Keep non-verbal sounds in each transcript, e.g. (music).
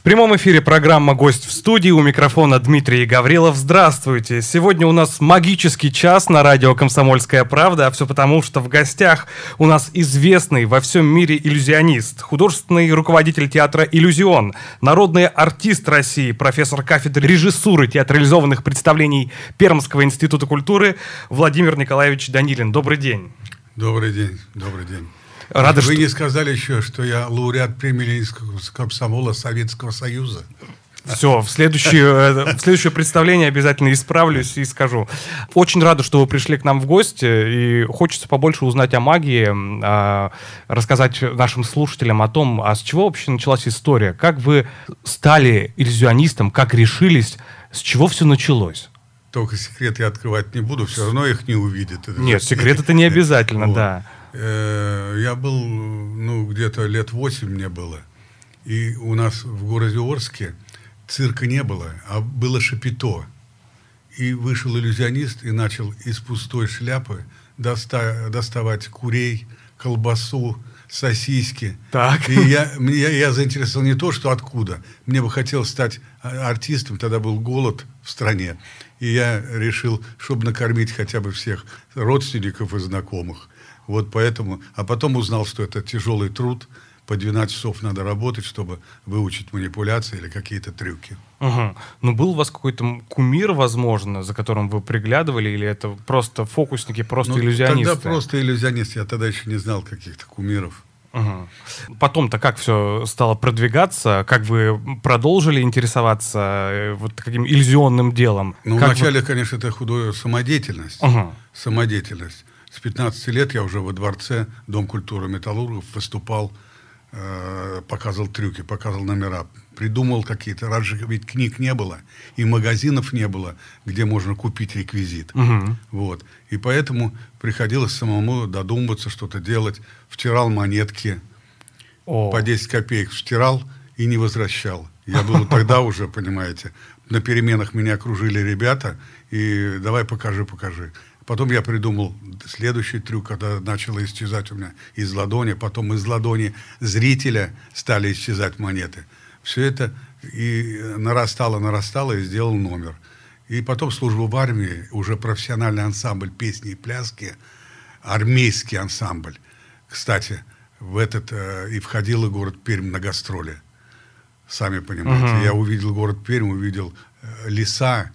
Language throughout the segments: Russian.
В прямом эфире программа «Гость в студии». У микрофона Дмитрий Гаврилов. Здравствуйте. Сегодня у нас магический час на радио «Комсомольская правда». А все потому, что в гостях у нас известный во всем мире иллюзионист, художественный руководитель театра «Иллюзион», народный артист России, профессор кафедры режиссуры театрализованных представлений Пермского института культуры Владимир Николаевич Данилин. Добрый день. Добрый день, добрый день. Рада, Вы что... не сказали еще, что я лауреат премии Ленинского комсомола Советского Союза. Все, в следующее, э, в следующее представление обязательно исправлюсь и скажу. Очень рада, что вы пришли к нам в гости, и хочется побольше узнать о магии, а, рассказать нашим слушателям о том, а с чего вообще началась история, как вы стали иллюзионистом, как решились, с чего все началось. Только секреты я открывать не буду, все равно их не увидят. Нет, секрет это не обязательно, да. Э, Я был, ну, где-то лет восемь мне было. И у нас в городе Орске цирка не было, а было шапито. И вышел иллюзионист и начал из пустой шляпы доста- доставать курей, колбасу, сосиски. Так. И я, мне, я заинтересовал не то, что откуда. Мне бы хотелось стать а, артистом, тогда был голод в стране. И я решил, чтобы накормить хотя бы всех родственников и знакомых. Вот поэтому, а потом узнал, что это тяжелый труд, по 12 часов надо работать, чтобы выучить манипуляции или какие-то трюки. Мгм. Ну, был у вас какой-то кумир, возможно, за которым вы приглядывали, или это просто фокусники, просто Ну, иллюзионисты? Тогда просто иллюзионист, я тогда еще не знал каких-то кумиров. Мгм. Потом-то как все стало продвигаться? Как вы продолжили интересоваться э, вот таким иллюзионным делом? Ну, Как вы- вначале, конечно, это худая самодеятельность. Ага. Самодеятельность. С 15 лет я уже во дворце, Дом культуры металлургов, выступал, э, показывал трюки, показывал номера, придумал какие-то. Раньше ведь книг не было, и магазинов не было, где можно купить реквизит. Мгм. Вот. И поэтому приходилось самому додумываться, что-то делать. Втирал монетки, О. по 10 копеек втирал и не возвращал. Я был (laughs) тогда уже, понимаете, на переменах меня окружили ребята, и давай покажи, покажи. Потом я придумал следующий трюк, когда начало исчезать у меня из ладони, потом из ладони зрителя стали исчезать монеты. Все это и нарастало, нарастало, и сделал номер. И потом службу в армии, уже профессиональный ансамбль песни и пляски, армейский ансамбль. Кстати, в этот э, и входил и город Пермь на гастроли. Сами понимаете. Я увидел город Пермь, увидел э, леса.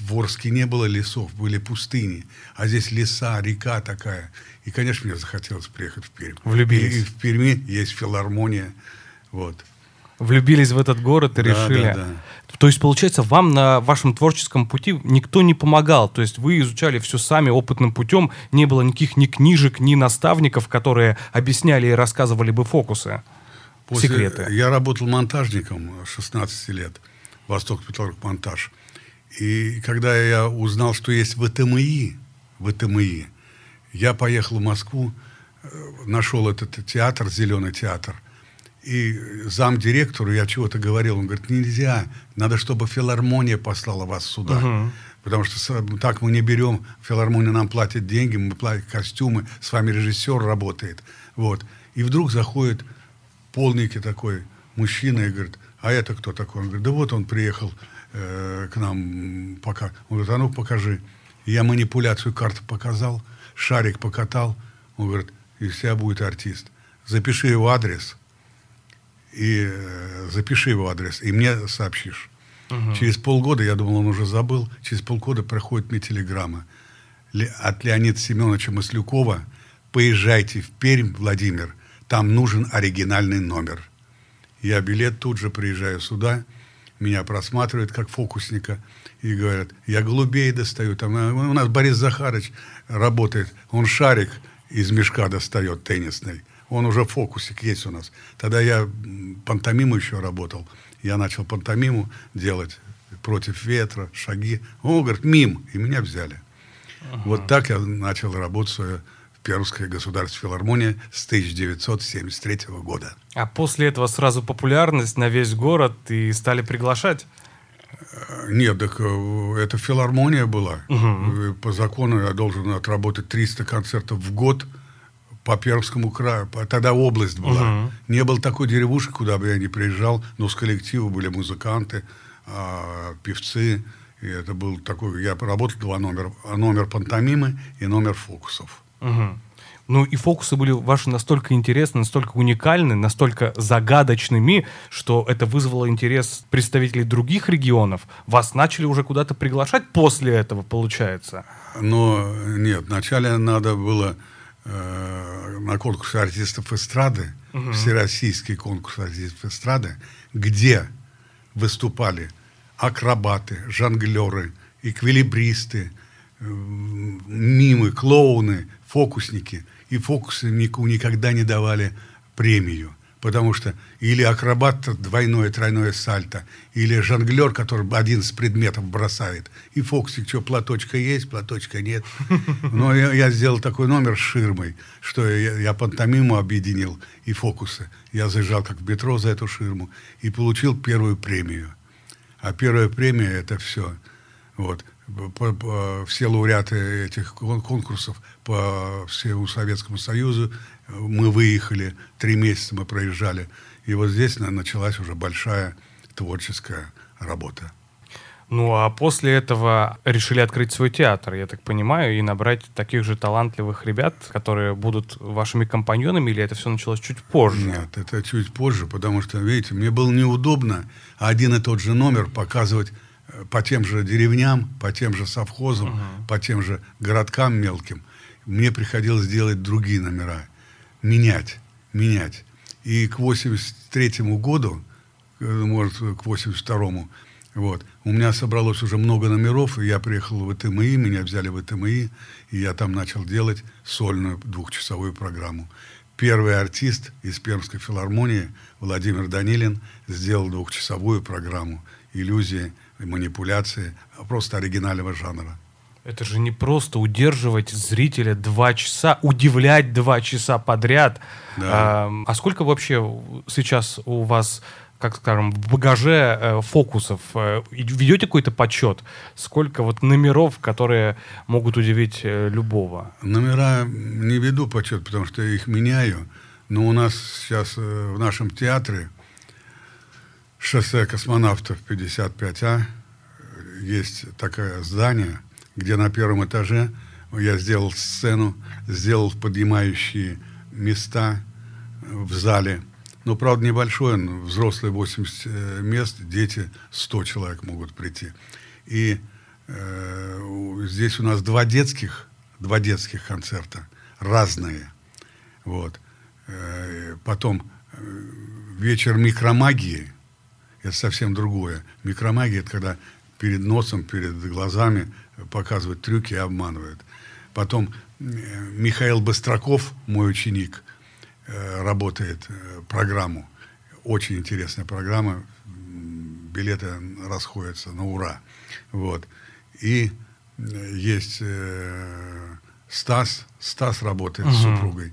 В Орске не было лесов, были пустыни. А здесь леса, река такая. И, конечно, мне захотелось приехать в Пермь. Влюбились. И, и в Перми есть филармония. Вот. Влюбились в этот город и Да, решили. да, да. То есть, получается, вам на вашем творческом пути никто не помогал. То есть вы изучали все сами опытным путем. Не было никаких ни книжек, ни наставников, которые объясняли и рассказывали бы фокусы. После- Секреты. Я работал монтажником 16 лет. Восток Петроград монтаж. И когда я узнал, что есть ВТМИ, ВТМИ, я поехал в Москву, э, нашел этот театр, зеленый театр. И зам директору я чего-то говорил, он говорит, нельзя, надо, чтобы филармония послала вас сюда. Потому что с- так мы не берем, филармония нам платит деньги, мы платим костюмы, с вами режиссер работает. Вот. И вдруг заходит полненький такой мужчина и говорит, а это кто такой? Он говорит, да вот он приехал э, к нам пока. Он говорит, а ну покажи. Я манипуляцию карты показал, шарик покатал. Он говорит, из тебя будет артист. Запиши его адрес и э, запиши его адрес, и мне сообщишь. Через полгода, я думал, он уже забыл, через полгода проходит мне телеграмма Ле- от Леонида Семеновича Маслюкова «Поезжайте в Пермь, Владимир, там нужен оригинальный номер». Я билет тут же приезжаю сюда, меня просматривают как фокусника и говорят, я голубей достаю. Там, э, у нас Борис Захарович работает, он шарик из мешка достает теннисный. Он уже фокусик есть у нас. Тогда я пантомиму еще работал. Я начал пантомиму делать, против ветра, шаги. Он говорит, мим, и меня взяли. Вот так я начал работу свою в Пермской государственной филармонии с 1973 года. А после этого сразу популярность на весь город и стали приглашать? Нет, так э, это филармония была. Э, По закону я должен отработать 300 концертов в год по Пермскому краю. Тогда область была. Не было такой деревушки, куда бы я не приезжал, но с коллектива были музыканты, а, певцы. И это был такой... Я работал два номера. Номер пантомимы и номер фокусов. Мгм. Ну и фокусы были ваши настолько интересны, настолько уникальны, настолько загадочными, что это вызвало интерес представителей других регионов. Вас начали уже куда-то приглашать после этого, получается? Но нет, вначале надо было э, на конкурс артистов эстрады, всероссийский конкурс артистов эстрады, где выступали акробаты, жонглеры, эквилибристы, мимы, клоуны, фокусники. И фокуснику никогда не давали премию. Потому что или акробат двойное, тройное сальто, или жонглер, который 11 предметов бросает. И фокусник, что, платочка есть, платочка нет. Но я, я сделал такой номер с ширмой, что я, я пантомиму объединил и фокусы. Я заезжал как в метро за эту ширму и получил первую премию. А первая премия это все. Вот. Все лауреаты этих кон- конкурсов по всему Советскому Союзу мы выехали, три месяца мы проезжали. И вот здесь на- началась уже большая творческая работа. Ну а после этого решили открыть свой театр, я так понимаю, и набрать таких же талантливых ребят, которые будут вашими компаньонами, или это все началось чуть позже? Нет, это чуть позже, потому что, видите, мне было неудобно один и тот же номер показывать по тем же деревням, по тем же совхозам, по тем же городкам мелким. Мне приходилось делать другие номера, менять, менять. И к 83 году, э, может, к 82 вот, у меня собралось уже много номеров, и я приехал в ТМИ, меня взяли в ТМИ, и я там начал делать сольную двухчасовую программу. Первый артист из Пермской филармонии Владимир Данилин сделал двухчасовую программу «Иллюзии, манипуляции», просто оригинального жанра. Это же не просто удерживать зрителя два часа, удивлять два часа подряд. Да. А, а сколько вообще сейчас у вас, как скажем, в багаже э, фокусов? Э, ведете какой-то подсчет? Сколько вот номеров, которые могут удивить э, любого? Номера не веду почет, потому что я их меняю. Но у нас сейчас э, в нашем театре шоссе космонавтов 55А э, есть такое здание, где на первом этаже я сделал сцену, сделал поднимающие места э, в зале. Ну, правда, небольшой, он, взрослые 80 э, мест, дети 100 человек могут прийти. И э, здесь у нас два детских, два детских концерта, разные. Вот. Э, Потом э, вечер микромагии, это совсем другое. Микромагия – это когда перед носом, перед глазами показывают трюки и обманывают. Потом э, Михаил Быстраков, мой ученик, э, работает э, программу. Очень интересная программа. Билеты расходятся на ура. Вот. И есть Стас. Стас работает с супругой.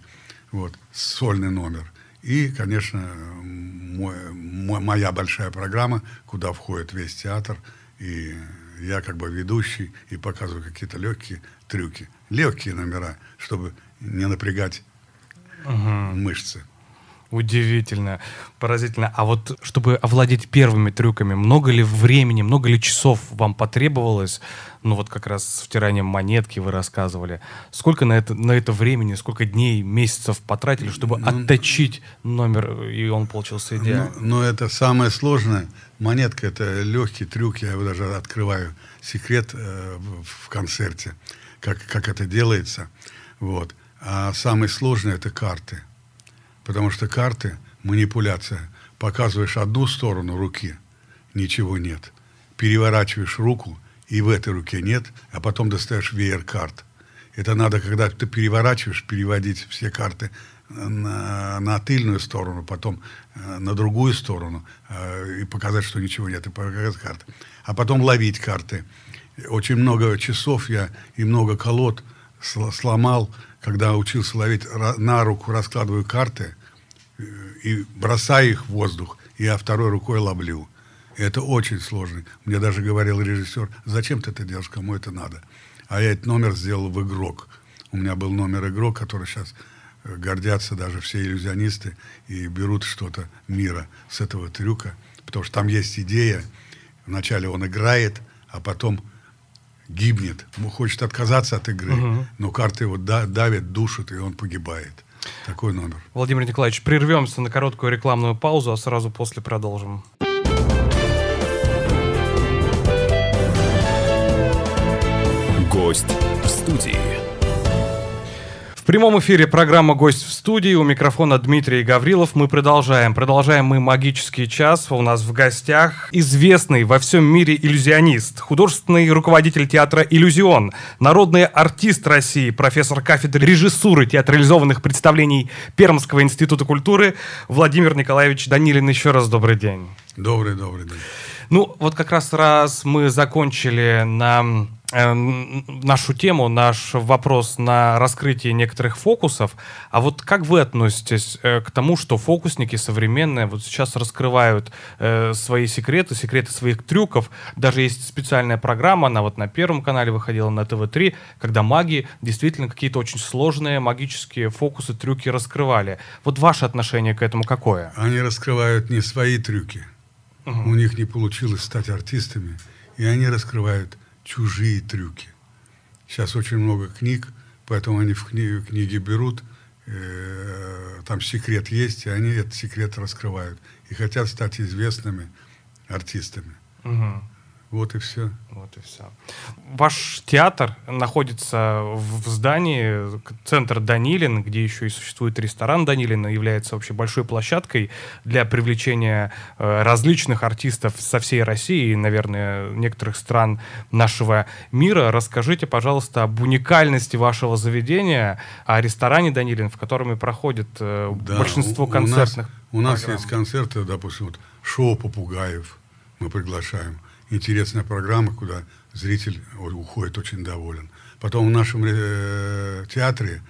Вот. Сольный номер. И, конечно, мой- мо- моя большая программа, куда входит весь театр. И я как бы ведущий и показываю какие-то легкие трюки. Легкие номера, чтобы не напрягать мышцы. Удивительно, поразительно. А вот чтобы овладеть первыми трюками, много ли времени, много ли часов вам потребовалось? Ну вот как раз с втиранием монетки вы рассказывали. Сколько на это, на это времени, сколько дней, месяцев потратили, чтобы отточить номер, и он получился идеально? Но, но это самое сложное. Монетка это легкий трюк, я его даже открываю. Секрет э, в, в концерте, как, как это делается. Вот. А самое сложное это карты. Потому что карты, манипуляция, показываешь одну сторону руки, ничего нет. Переворачиваешь руку, и в этой руке нет, а потом достаешь веер карт. Это надо, когда ты переворачиваешь, переводить все карты на, на тыльную сторону, потом э, на другую сторону э, и показать, что ничего нет, и показать карты. А потом ловить карты. Очень много часов я и много колод сломал, когда учился ловить на руку, раскладываю карты э, и бросаю их в воздух, и я второй рукой ловлю. И это очень сложно. Мне даже говорил режиссер, зачем ты это делаешь, кому это надо? А я этот номер сделал в игрок. У меня был номер игрок, который сейчас э, гордятся даже все иллюзионисты и берут что-то мира с этого трюка. Потому что там есть идея. Вначале он играет, а потом гибнет. Он хочет отказаться от игры, угу. но карты его давят, душат, и он погибает. Такой номер. Владимир Николаевич, прервемся на короткую рекламную паузу, а сразу после продолжим. Гость в студии. В прямом эфире программа «Гость в студии». У микрофона Дмитрий Гаврилов. Мы продолжаем. Продолжаем мы магический час. У нас в гостях известный во всем мире иллюзионист, художественный руководитель театра «Иллюзион», народный артист России, профессор кафедры режиссуры театрализованных представлений Пермского института культуры Владимир Николаевич Данилин. Еще раз добрый день. Добрый, добрый день. Ну, вот как раз раз мы закончили на нашу тему, наш вопрос на раскрытие некоторых фокусов. А вот как вы относитесь э, к тому, что фокусники современные вот сейчас раскрывают э, свои секреты, секреты своих трюков? Даже есть специальная программа, она вот на Первом канале выходила, на ТВ-3, когда маги действительно какие-то очень сложные магические фокусы, трюки раскрывали. Вот ваше отношение к этому какое? Они раскрывают не свои трюки, Угу. У них не получилось стать артистами, и они раскрывают чужие трюки. Сейчас очень много книг, поэтому они в кни книги берут, э там секрет есть, и они этот секрет раскрывают. И хотят стать известными артистами. Угу. Вот и все. Вот и все. Ваш театр находится в здании, центр Данилин, где еще и существует ресторан Данилина, является вообще большой площадкой для привлечения э, различных артистов со всей России и, наверное, некоторых стран нашего мира. Расскажите, пожалуйста, об уникальности вашего заведения, о ресторане Данилин, в котором и проходит э, да, большинство концертных У нас, у нас есть концерты, допустим, вот, шоу попугаев мы приглашаем интересная программа, куда зритель уходит очень доволен. Потом в нашем э, театре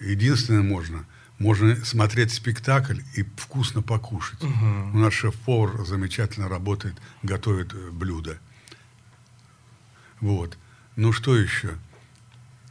единственное можно, можно смотреть спектакль и вкусно покушать. Угу. У нас шеф-повар замечательно работает, готовит э, блюда. Вот. Ну что еще?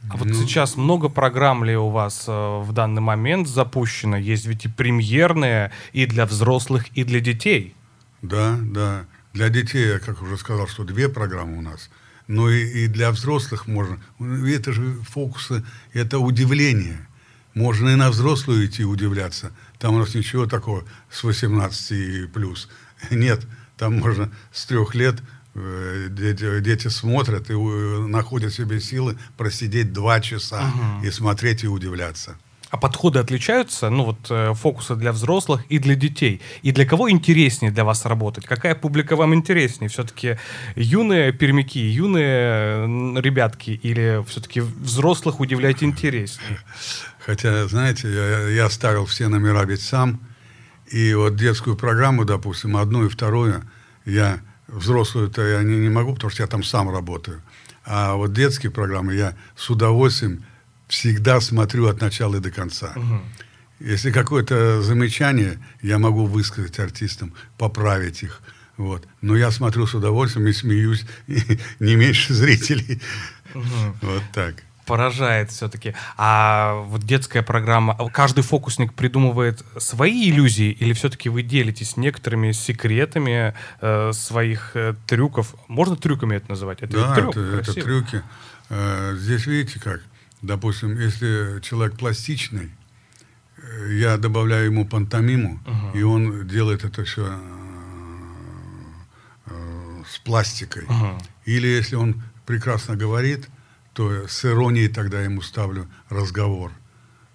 А вот ну, сейчас много программ ли у вас э, в данный момент запущено? Есть ведь и премьерные и для взрослых, и для детей. Да, да. Для детей, я как уже сказал, что две программы у нас. Но и, и для взрослых можно. Это же фокусы, это удивление. Можно и на взрослую идти удивляться. Там у нас ничего такого с 18 и плюс. (laughs) Нет, там можно с трех лет э, дети, дети смотрят и э, находят себе силы просидеть два часа угу. и смотреть и удивляться. А подходы отличаются, ну вот э, фокусы для взрослых и для детей. И для кого интереснее для вас работать? Какая публика вам интереснее? Все-таки юные пермяки, юные ребятки или все-таки взрослых удивлять интереснее? Хотя, знаете, я, я ставил все номера ведь сам. И вот детскую программу, допустим, одну и вторую, я взрослую-то я не, не могу, потому что я там сам работаю. А вот детские программы я с удовольствием всегда смотрю от начала до конца. Угу. Если какое-то замечание, я могу высказать артистам, поправить их. Вот. Но я смотрю с удовольствием и смеюсь (laughs) и не меньше зрителей. Угу. Вот так. Поражает все-таки. А вот детская программа, каждый фокусник придумывает свои иллюзии или все-таки вы делитесь некоторыми секретами э, своих э, трюков? Можно трюками это называть? Это да, трюк, это, это трюки. Э, здесь видите как? Допустим, если человек пластичный, э, я добавляю ему пантомиму, uh-huh. и он делает это все э, э, с пластикой. Uh-huh. Или если он прекрасно говорит, то с иронией тогда ему ставлю разговор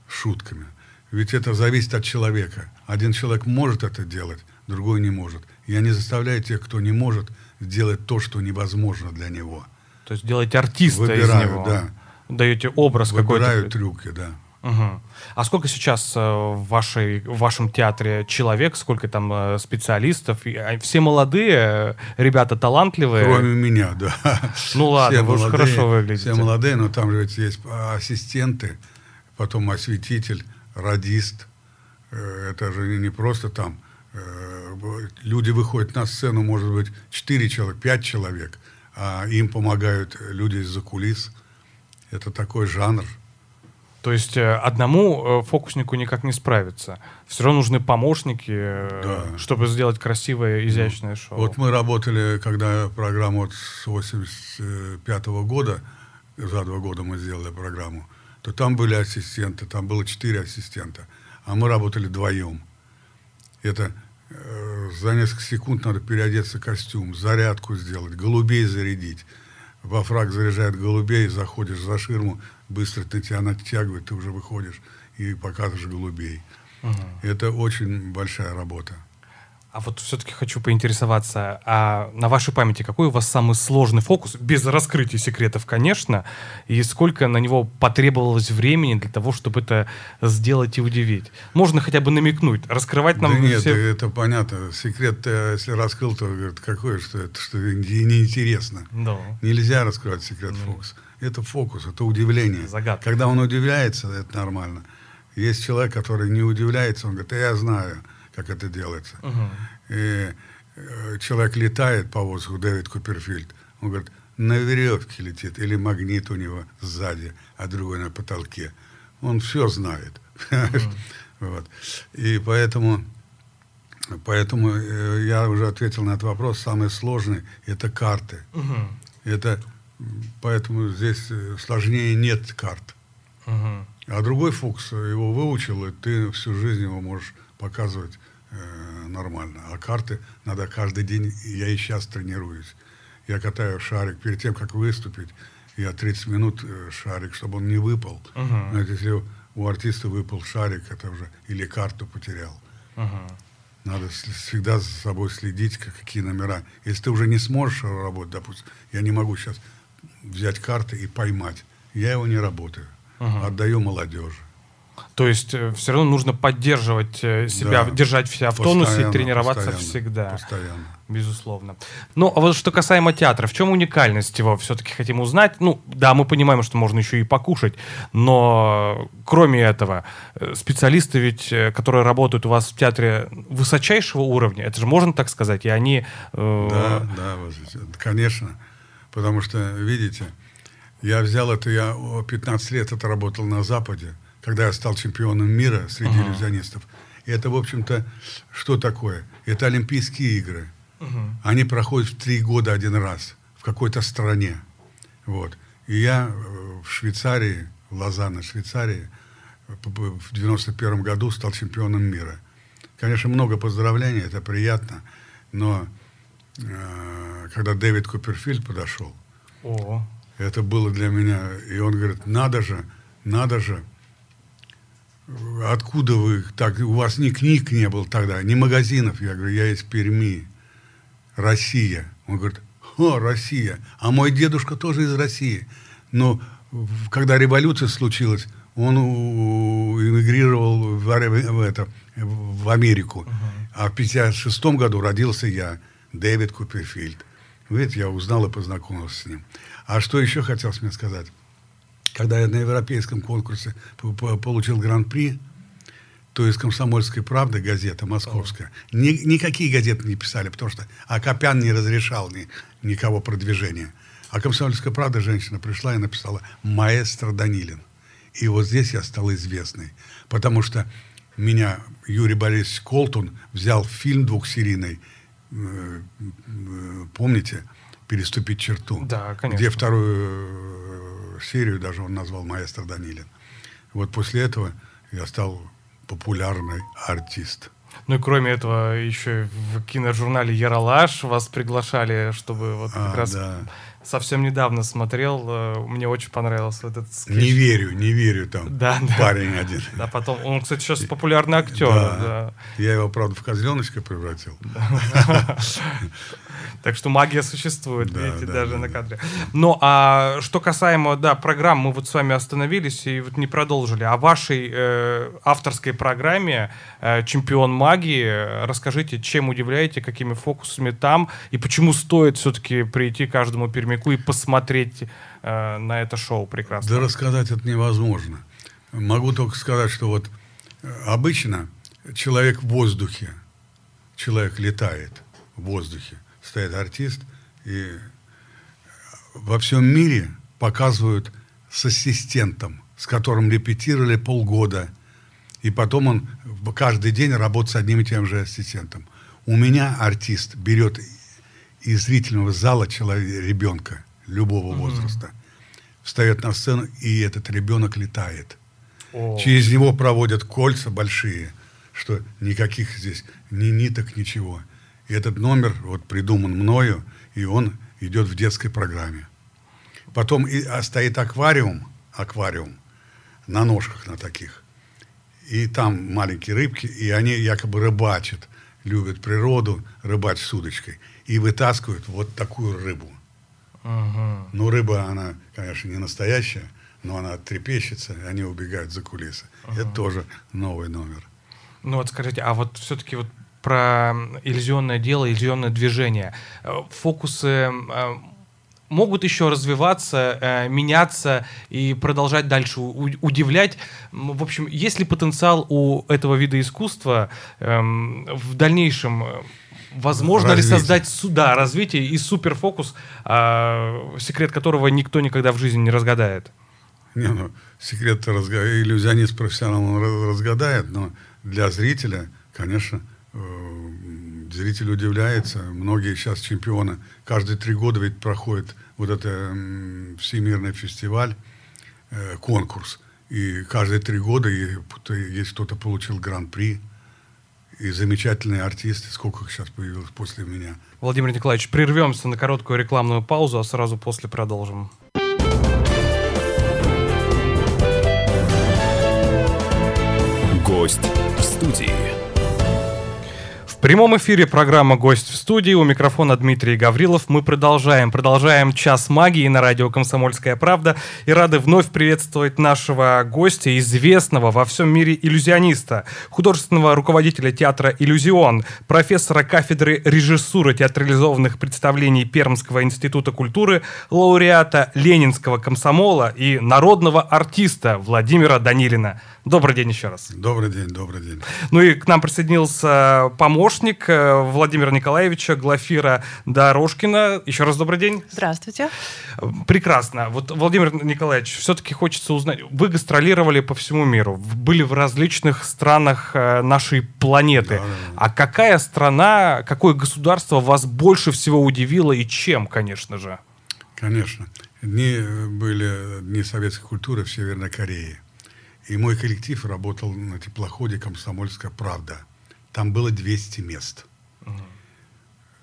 шутками. Ведь это зависит от человека. Один человек может это делать, другой не может. Я не заставляю тех, кто не может, сделать то, что невозможно для него. То есть делать артиста Выбираю, из него. да даете образ какой-то. Выбираю трюки, да. Мгм. А сколько сейчас э, в, вашей, в вашем театре человек, сколько там э, специалистов? А, Все молодые, э, ребята талантливые? Кроме меня, да. Ну ладно, Все вы молодые, хорошо выглядите. Все молодые, но там же есть ассистенты, потом осветитель, радист. Это же не- просто там. Люди выходят на сцену, может быть, 4 человека, 5 человек, а им помогают люди из-за кулис. Это такой жанр. То есть э, одному э, фокуснику никак не справиться. Все равно нужны помощники, э, Да. чтобы сделать красивое, изящное шоу. Вот мы работали, когда программу вот с 85 года, за два года мы сделали программу, то там были ассистенты, там было четыре ассистента, а мы работали вдвоем. Это э, за несколько секунд надо переодеться в костюм, зарядку сделать, голубей зарядить. Во фраг заряжает голубей, заходишь за ширму, быстро на тебя натягивает, ты уже выходишь и показываешь голубей. Это очень большая работа. А вот все-таки хочу поинтересоваться, а на вашей памяти какой у вас самый сложный фокус, без раскрытия секретов, конечно, и сколько на него потребовалось времени для того, чтобы это сделать и удивить? Можно хотя бы намекнуть, раскрывать нам да нет, все... это понятно. Секрет, э, если раскрыл, то говорит, какой, что это, что не- неинтересно. Да. Нельзя раскрывать секрет фокус. Это фокус, это удивление. Загадка. Когда он удивляется, это нормально. Есть человек, который не удивляется, он говорит, «А я знаю, как это делается. И э, человек летает по воздуху, Дэвид Куперфильд, он говорит, на веревке летит, или магнит у него сзади, а другой на потолке. Он все знает. (laughs) Вот. И поэтому, поэтому э, я уже ответил на этот вопрос. Самый сложный – это карты. Мгм. Это, поэтому здесь э, сложнее нет карт. Мгм. А другой фокус, э, его выучил, и ты всю жизнь его можешь показывать э, нормально. А карты надо каждый день, я и сейчас тренируюсь. Я катаю шарик перед тем, как выступить, я 30 минут э, шарик, чтобы он не выпал. Мгм. Знаете, если у артиста выпал шарик, это уже или карту потерял. Мгм. Надо всегда за собой следить, как- какие номера. Если ты уже не сможешь работать, допустим, я не могу сейчас взять карты и поймать. Я его не работаю. Мгм. Отдаю молодежи. То есть все равно нужно поддерживать э, себя, Да. держать себя в тонусе, Постоянно, тренироваться постоянно, всегда. Постоянно. Безусловно. Ну, а вот что касаемо театра, в чем уникальность его все-таки хотим узнать? Ну, да, мы понимаем, что можно еще и покушать, но кроме этого, э, специалисты ведь, э, которые работают у вас в театре высочайшего уровня, это же можно так сказать, и они... э, Да, да, э, конечно. Потому что, видите, я взял это, я о, 15 лет это работал на Западе, когда я стал чемпионом мира среди иллюзионистов. И это, в общем-то, что такое? Это Олимпийские игры. Они проходят в три года один раз в какой-то стране. Вот. И я э, в Швейцарии, в Лозанне, Швейцарии, в 91 году стал чемпионом мира. Конечно, много поздравлений, это приятно, но э, когда Дэвид Куперфильд подошел, О, это было для меня, и он говорит, надо же, надо же, откуда вы так, у вас ни книг не было тогда, ни магазинов. Я говорю, я из Перми, Россия. Он говорит, о, Россия, а мой дедушка тоже из России. Но когда революция случилась, он эмигрировал в, в это, в Америку. А в 56 году родился я, Дэвид Куперфильд. Видите, я узнал и познакомился с ним. А что еще хотелось мне сказать? Когда я на европейском конкурсе получил гран-при, то из «Комсомольской правды» газета московская, ни- никакие газеты не писали, потому что Акопян не разрешал ни, никого продвижения. А «Комсомольская правда» женщина пришла и написала «Маэстро Данилин». И вот здесь я стал известный, потому что меня Юрий Борисович Колтун взял в фильм двухсерийный, э, э, помните, «Переступить черту», Да, конечно. где вторую серию даже он назвал «Маэстро Данилин». Вот после этого я стал популярный артист. Ну и кроме этого, еще в киножурнале «Яралаш» вас приглашали, чтобы вот как А, раз да. Совсем недавно смотрел, э, мне очень понравился этот скетч. Не верю, не верю там. Да, да. Парень один. Да, потом, он, кстати, сейчас популярный актер. Да. да. Я его, правда, в козленочка превратил. (laughs) Так что магия существует, Да, видите, да, даже да, на кадре. Ну, а что касаемо, да, программ, мы вот с вами остановились и вот не продолжили. О вашей э, авторской программе э, «Чемпион магии» расскажите, чем удивляете, какими фокусами там, и почему стоит все-таки прийти каждому пермяку и посмотреть э, на это шоу прекрасно. Да рассказать это невозможно. Могу только сказать, что вот э, обычно человек в воздухе, человек летает в воздухе, стоит артист, и во всем мире показывают с ассистентом, с которым репетировали полгода, и потом он каждый день работает с одним и тем же ассистентом. У меня артист берет из зрительного зала человека, ребенка любого возраста, встает на сцену, и этот ребенок летает. О. Через него проводят кольца большие, что никаких здесь ни ниток, ничего. И этот номер вот придуман мною, и он идет в детской программе. Потом и, а, стоит аквариум, аквариум на ножках на таких. И там маленькие рыбки, и они якобы рыбачат, любят природу, рыбачат с удочкой. И вытаскивают вот такую рыбу. Мгм. Ну, рыба, она, конечно, не настоящая, но она трепещется, и они убегают за кулисы. Это тоже новый номер. Ну вот скажите, а вот все-таки вот про иллюзионное дело, иллюзионное движение. Э, Фокусы э, могут еще развиваться, э, меняться и продолжать дальше удивлять. В общем, есть ли потенциал у этого вида искусства эм, в дальнейшем? Э, Возможно ли Развитие. создать суда, развитие и суперфокус, а, секрет которого никто никогда в жизни не разгадает? Не, ну, секрет иллюзионист профессионал он раз- разгадает, но для зрителя, конечно, э, зритель удивляется. Многие сейчас чемпионы каждые три года ведь проходит вот это м, всемирный фестиваль, э, конкурс. И каждые три года и п- есть кто-то получил гран-при. И замечательные артисты, сколько их сейчас появилось после меня. Владимир Николаевич, прервемся на короткую рекламную паузу, а сразу после продолжим. Гость в студии. В прямом эфире программа «Гость в студии». У микрофона Дмитрий Гаврилов. Мы продолжаем. Продолжаем «Час магии» на радио «Комсомольская правда». И рады вновь приветствовать нашего гостя, известного во всем мире иллюзиониста, художественного руководителя театра «Иллюзион», профессора кафедры режиссуры театрализованных представлений Пермского института культуры, лауреата Ленинского комсомола и народного артиста Владимира Данилина. Добрый день еще раз. Добрый день, добрый день. Ну и к нам присоединился помощник э, Владимира Николаевича Глафира Дорожкина. Еще раз добрый день. Здравствуйте. Прекрасно. Вот, Владимир Николаевич, все-таки хочется узнать. Вы гастролировали по всему миру, были в различных странах э, нашей планеты. Да, да, да. А какая страна, какое государство вас больше всего удивило и чем, конечно же? Конечно. Дни э, были Дни советской культуры в Северной Корее. И мой коллектив работал на теплоходе «Комсомольская правда». Там было 200 мест.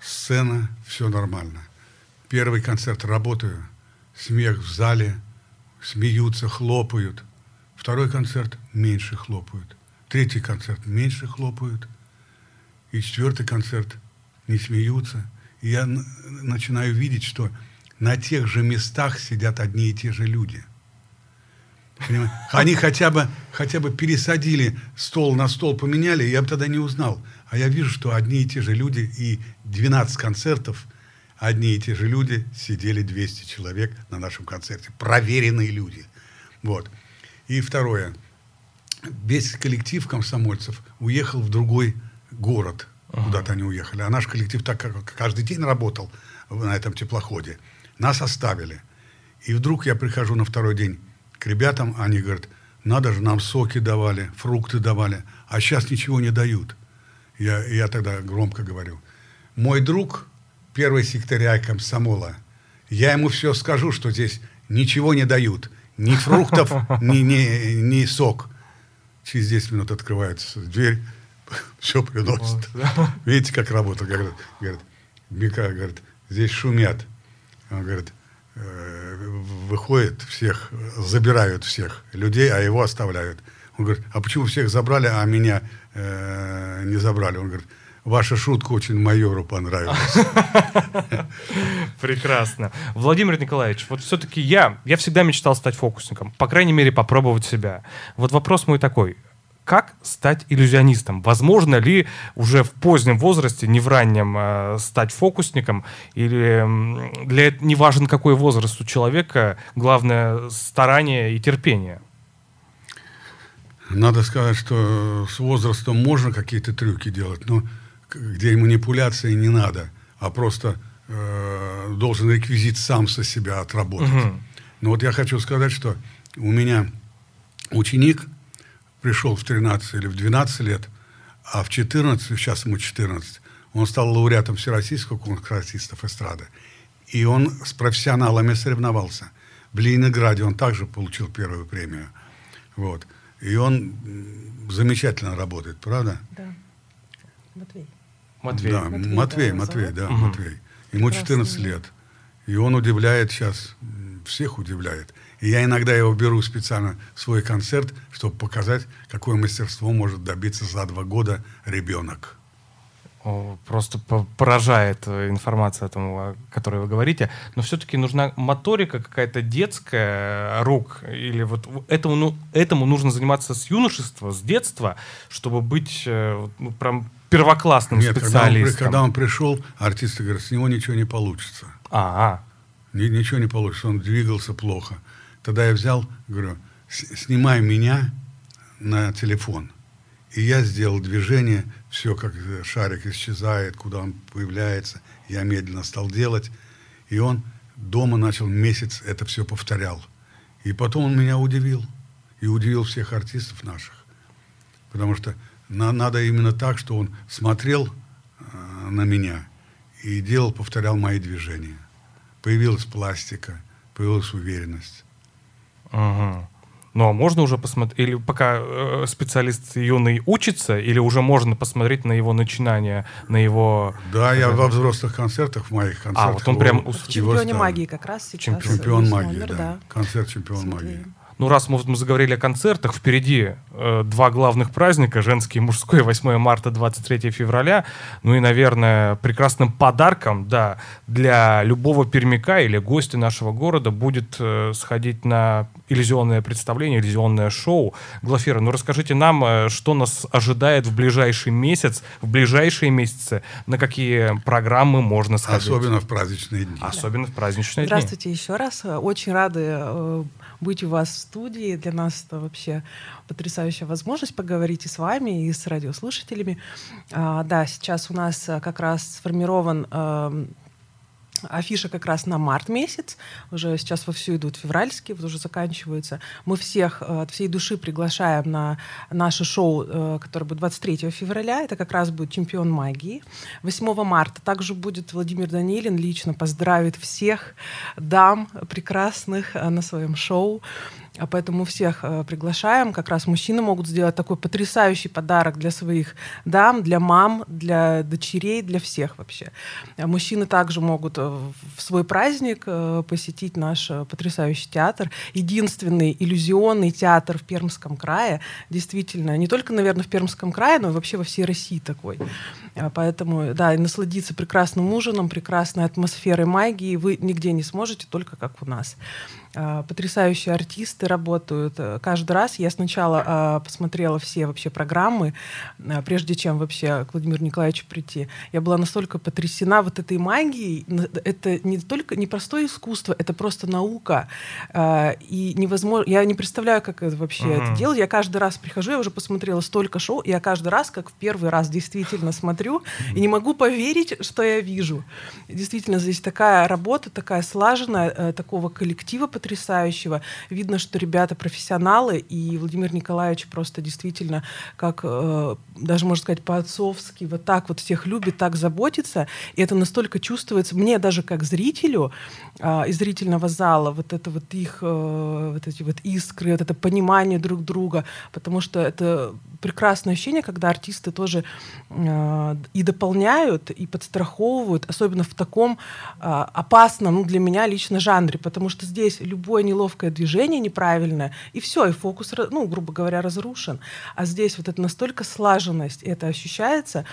Сцена, все нормально. Первый концерт работаю, смех в зале, смеются, хлопают. Второй концерт меньше хлопают. Третий концерт меньше хлопают. И четвертый концерт не смеются. И я начинаю видеть, что на тех же местах сидят одни и те же люди. Понимаете? Они хотя бы, хотя бы пересадили стол на стол, поменяли, я бы тогда не узнал. А я вижу, что одни и те же люди, и 12 концертов, одни и те же люди, сидели 200 человек на нашем концерте. Проверенные люди. Вот. И второе. Весь коллектив комсомольцев уехал в другой город. Куда-то они уехали. А наш коллектив так как каждый день работал на этом теплоходе. Нас оставили. И вдруг я прихожу на второй день к ребятам, они говорят, надо же, нам соки давали, фрукты давали, а сейчас ничего не дают. Я, я тогда громко говорю, мой друг, первый секретарь комсомола, я ему все скажу, что здесь ничего не дают, ни фруктов, (laughs) ни, ни, ни сок. Через 10 минут открывается дверь, (laughs) все приносит. Видите, как работает? Говорит, говорит, Мика, говорит, здесь шумят. Он говорит, выходит всех, забирают всех людей, а его оставляют. Он говорит, а почему всех забрали, а меня э, не забрали? Он говорит, ваша шутка очень майору понравилась. (laughs) Прекрасно. Владимир Николаевич, вот все-таки я, я всегда мечтал стать фокусником, по крайней мере, попробовать себя. Вот вопрос мой такой. Как стать иллюзионистом? Возможно ли уже в позднем возрасте, не в раннем, э, стать фокусником? Или для этого не важен какой возраст у человека, главное старание и терпение? Надо сказать, что с возрастом можно какие-то трюки делать, но где манипуляции не надо, а просто э, должен реквизит сам со себя отработать. Угу. Но вот я хочу сказать, что у меня ученик пришел в 13 или в 12 лет, а в 14, сейчас ему 14, он стал лауреатом Всероссийского конкурса артистов эстрады. И он с профессионалами соревновался. В Ленинграде он также получил первую премию. Вот. И он замечательно работает, правда? Да. Матвей. Матвей. Да, Матвей, Матвей, да, Матвей, да, угу. Матвей. Ему 14 лет. И он удивляет сейчас, всех удивляет. И я иногда его беру специально в свой концерт, чтобы показать, какое мастерство может добиться за два года ребенок. Просто поражает э, информация о том, о которой вы говорите. Но все-таки нужна моторика какая-то детская рук. Или вот этому, ну, этому нужно заниматься с юношества, с детства, чтобы быть э, ну, прям первоклассным Нет, специалистом. Когда он, когда он пришел, артисты говорят, с него ничего не получится. А, -а. Ничего не получится, он двигался плохо. Тогда я взял, говорю, снимай меня на телефон. И я сделал движение, все как шарик исчезает, куда он появляется. Я медленно стал делать. И он дома начал месяц это все повторял. И потом он меня удивил. И удивил всех артистов наших. Потому что на, надо именно так, что он смотрел э, на меня и делал, повторял мои движения. Появилась пластика, появилась уверенность. Угу. Ну, а можно уже посмотреть, или пока э, специалист юный учится, или уже можно посмотреть на его начинания, на его... Да, я во взрослых концертах, в моих концертах. А, вот он прям... В чемпионе магии как раз сейчас. Чемпион магии, номер, да. да. Концерт чемпион магии. Ну, раз мы, мы заговорили о концертах, впереди э, два главных праздника, женский и мужской, 8 марта, 23 февраля. Ну и, наверное, прекрасным подарком, да, для любого пермяка или гостя нашего города будет э, сходить на иллюзионное представление, иллюзионное шоу. Глафира, ну расскажите нам, э, что нас ожидает в ближайший месяц, в ближайшие месяцы, на какие программы можно сходить. Особенно в праздничные дни. Особенно в праздничные Здравствуйте дни. Здравствуйте еще раз. Очень рады э, быть у вас в студии. Для нас это вообще потрясающая возможность поговорить и с вами, и с радиослушателями. А, да, сейчас у нас э, как раз сформирован эм, Афиша как раз на март месяц, уже сейчас вовсю идут февральские, вот уже заканчиваются. Мы всех э, от всей души приглашаем на наше шоу, э, которое будет 23 февраля. Это как раз будет чемпион магии. 8 марта также будет Владимир Данилин лично поздравит всех дам прекрасных на своем шоу. А поэтому всех э, приглашаем. Как раз мужчины могут сделать такой потрясающий подарок для своих дам, для мам, для дочерей, для всех вообще. А мужчины также могут э, в свой праздник э, посетить наш э, потрясающий театр. Единственный иллюзионный театр в Пермском крае. Действительно, не только, наверное, в Пермском крае, но и вообще во всей России такой. А поэтому, да, и насладиться прекрасным ужином, прекрасной атмосферой магии вы нигде не сможете, только как у нас. А, потрясающие артисты работают. Э, каждый раз я сначала а, посмотрела все вообще программы, а, прежде чем вообще к Владимиру Николаевичу прийти. Я была настолько потрясена вот этой магией. Это не только не простое искусство, это просто наука. И невозможно... Я не представляю, как это вообще uh-huh. это делать. Я каждый раз прихожу, я уже посмотрела столько шоу, и я каждый раз, как в первый раз, действительно смотрю и не могу поверить, что я вижу. Действительно, здесь такая работа, такая слаженная, э, такого коллектива потрясающего. Видно, что ребята профессионалы, и Владимир Николаевич просто действительно, как э, даже можно сказать по-отцовски, вот так вот всех любит, так заботится, и это настолько чувствуется. Мне даже как зрителю э, из зрительного зала, вот это вот их, э, вот эти вот искры, вот это понимание друг друга, потому что это прекрасное ощущение, когда артисты тоже э, и дополняют, и подстраховывают, особенно в таком э, опасном ну, для меня лично жанре, потому что здесь любое неловкое движение неправильное, и все, и фокус, ну, грубо говоря, разрушен. А здесь вот это настолько слаженность, это ощущается,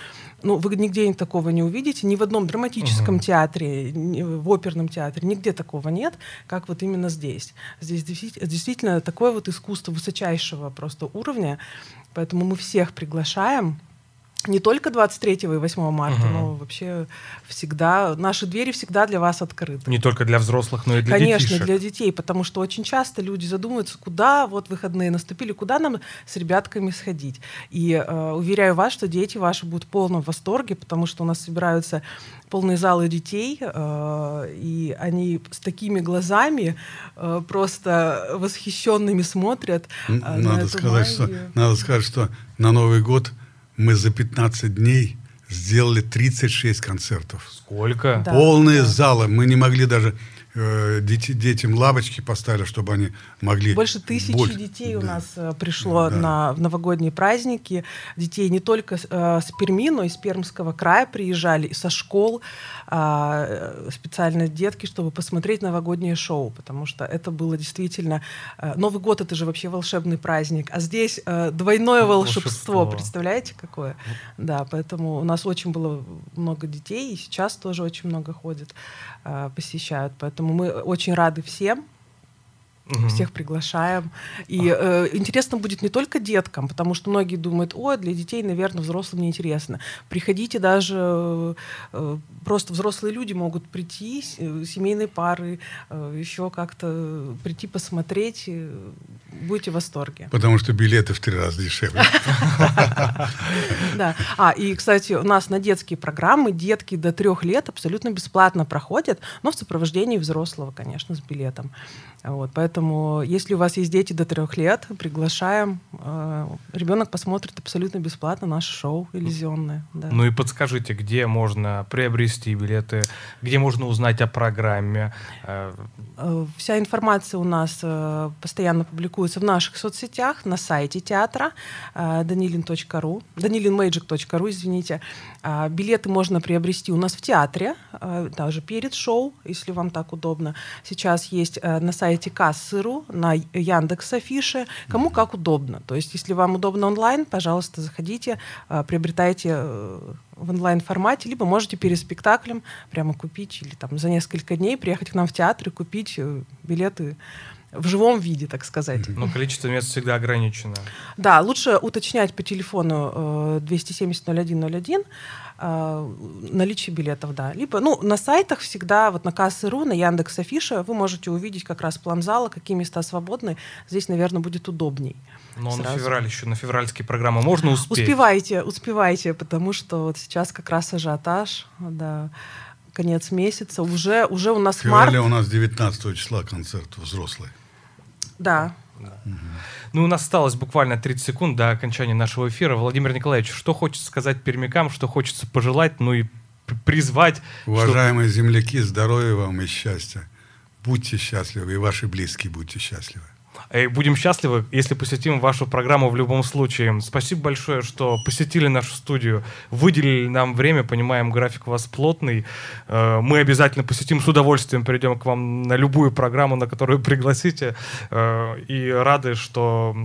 ну, вы нигде такого не увидите, ни в одном драматическом uh-huh. театре, ни в оперном театре, нигде такого нет, как вот именно здесь. Здесь действительно такое вот искусство высочайшего просто уровня, поэтому мы всех приглашаем не только 23 и 8 марта, угу. но вообще всегда, наши двери всегда для вас открыты. Не только для взрослых, но и для Конечно, детишек. для детей, потому что очень часто люди задумываются, куда вот выходные наступили, куда нам с ребятками сходить. И э, уверяю вас, что дети ваши будут в полном восторге, потому что у нас собираются полные залы детей, э, и они с такими глазами э, просто восхищенными смотрят. Э, надо, на сказать, что, надо сказать, что на Новый год мы за 15 дней сделали 36 концертов. Сколько? Да, Полные да. залы. Мы не могли даже э, дети, детям лавочки поставили, чтобы они могли... Больше тысячи больше. детей да. у нас э, пришло да. на в новогодние праздники. Детей не только э, с Перми, но и с Пермского края приезжали, и со школ э, специально детки, чтобы посмотреть новогоднее шоу, потому что это было действительно... Э, Новый год — это же вообще волшебный праздник, а здесь э, двойное волшебство. волшебство. Представляете, какое? Да, поэтому у нас очень было много детей, и сейчас тоже очень много ходит, посещают. Поэтому Поэтому мы очень рады всем, Угу. Всех приглашаем. И э, интересно будет не только деткам, потому что многие думают, ой, для детей, наверное, взрослым не интересно. Приходите даже, э, просто взрослые люди могут прийти, э, семейные пары, э, еще как-то прийти посмотреть, э, будете в восторге. Потому что билеты в три раза дешевле. Да. А, и, кстати, у нас на детские программы детки до трех лет абсолютно бесплатно проходят, но в сопровождении взрослого, конечно, с билетом. Вот, поэтому, если у вас есть дети до трех лет, приглашаем. Э, ребенок посмотрит абсолютно бесплатно наше шоу иллюзионное. Да. Ну и подскажите, где можно приобрести билеты, где можно узнать о программе? Э, э, вся информация у нас постоянно публикуется в наших соцсетях, на сайте театра danilin.ru, danilinmagic.ru, извините. Билеты можно приобрести у нас в театре, даже перед шоу, если вам так удобно. Сейчас есть на сайте сайте Кассыру, на Яндекс Афише, кому как удобно. То есть, если вам удобно онлайн, пожалуйста, заходите, а, приобретайте э, в онлайн-формате, либо можете перед спектаклем прямо купить или там за несколько дней приехать к нам в театр и купить э, билеты в живом виде, так сказать. Но количество мест всегда ограничено. Да, лучше уточнять по телефону 270 01 01 наличие билетов, да. Либо, ну, на сайтах всегда, вот на Кассы.ру, на Яндекс Афиша, вы можете увидеть как раз план зала, какие места свободны. Здесь, наверное, будет удобней. Но сразу. на февраль еще, на февральские программы можно успеть? Успевайте, успевайте, потому что вот сейчас как раз ажиотаж, да конец месяца. Уже, уже у нас В феврале март. у нас 19 числа концерт взрослый. Да. Ну, у нас осталось буквально 30 секунд до окончания нашего эфира. Владимир Николаевич, что хочется сказать пермякам, что хочется пожелать, ну и призвать? Уважаемые что... земляки, здоровья вам и счастья. Будьте счастливы, и ваши близкие будьте счастливы. И будем счастливы, если посетим вашу программу в любом случае. Спасибо большое, что посетили нашу студию, выделили нам время, понимаем, график у вас плотный. Э, мы обязательно посетим с удовольствием, придем к вам на любую программу, на которую (laughs) пригласите. Э, и рады, что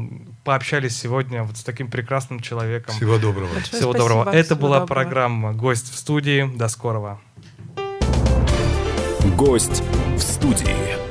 пообщались сегодня вот с таким прекрасным человеком. Всего доброго. Большое Всего спасибо. доброго. Это Всего была доброго. программа «Гость в студии». До скорого. Гость в студии.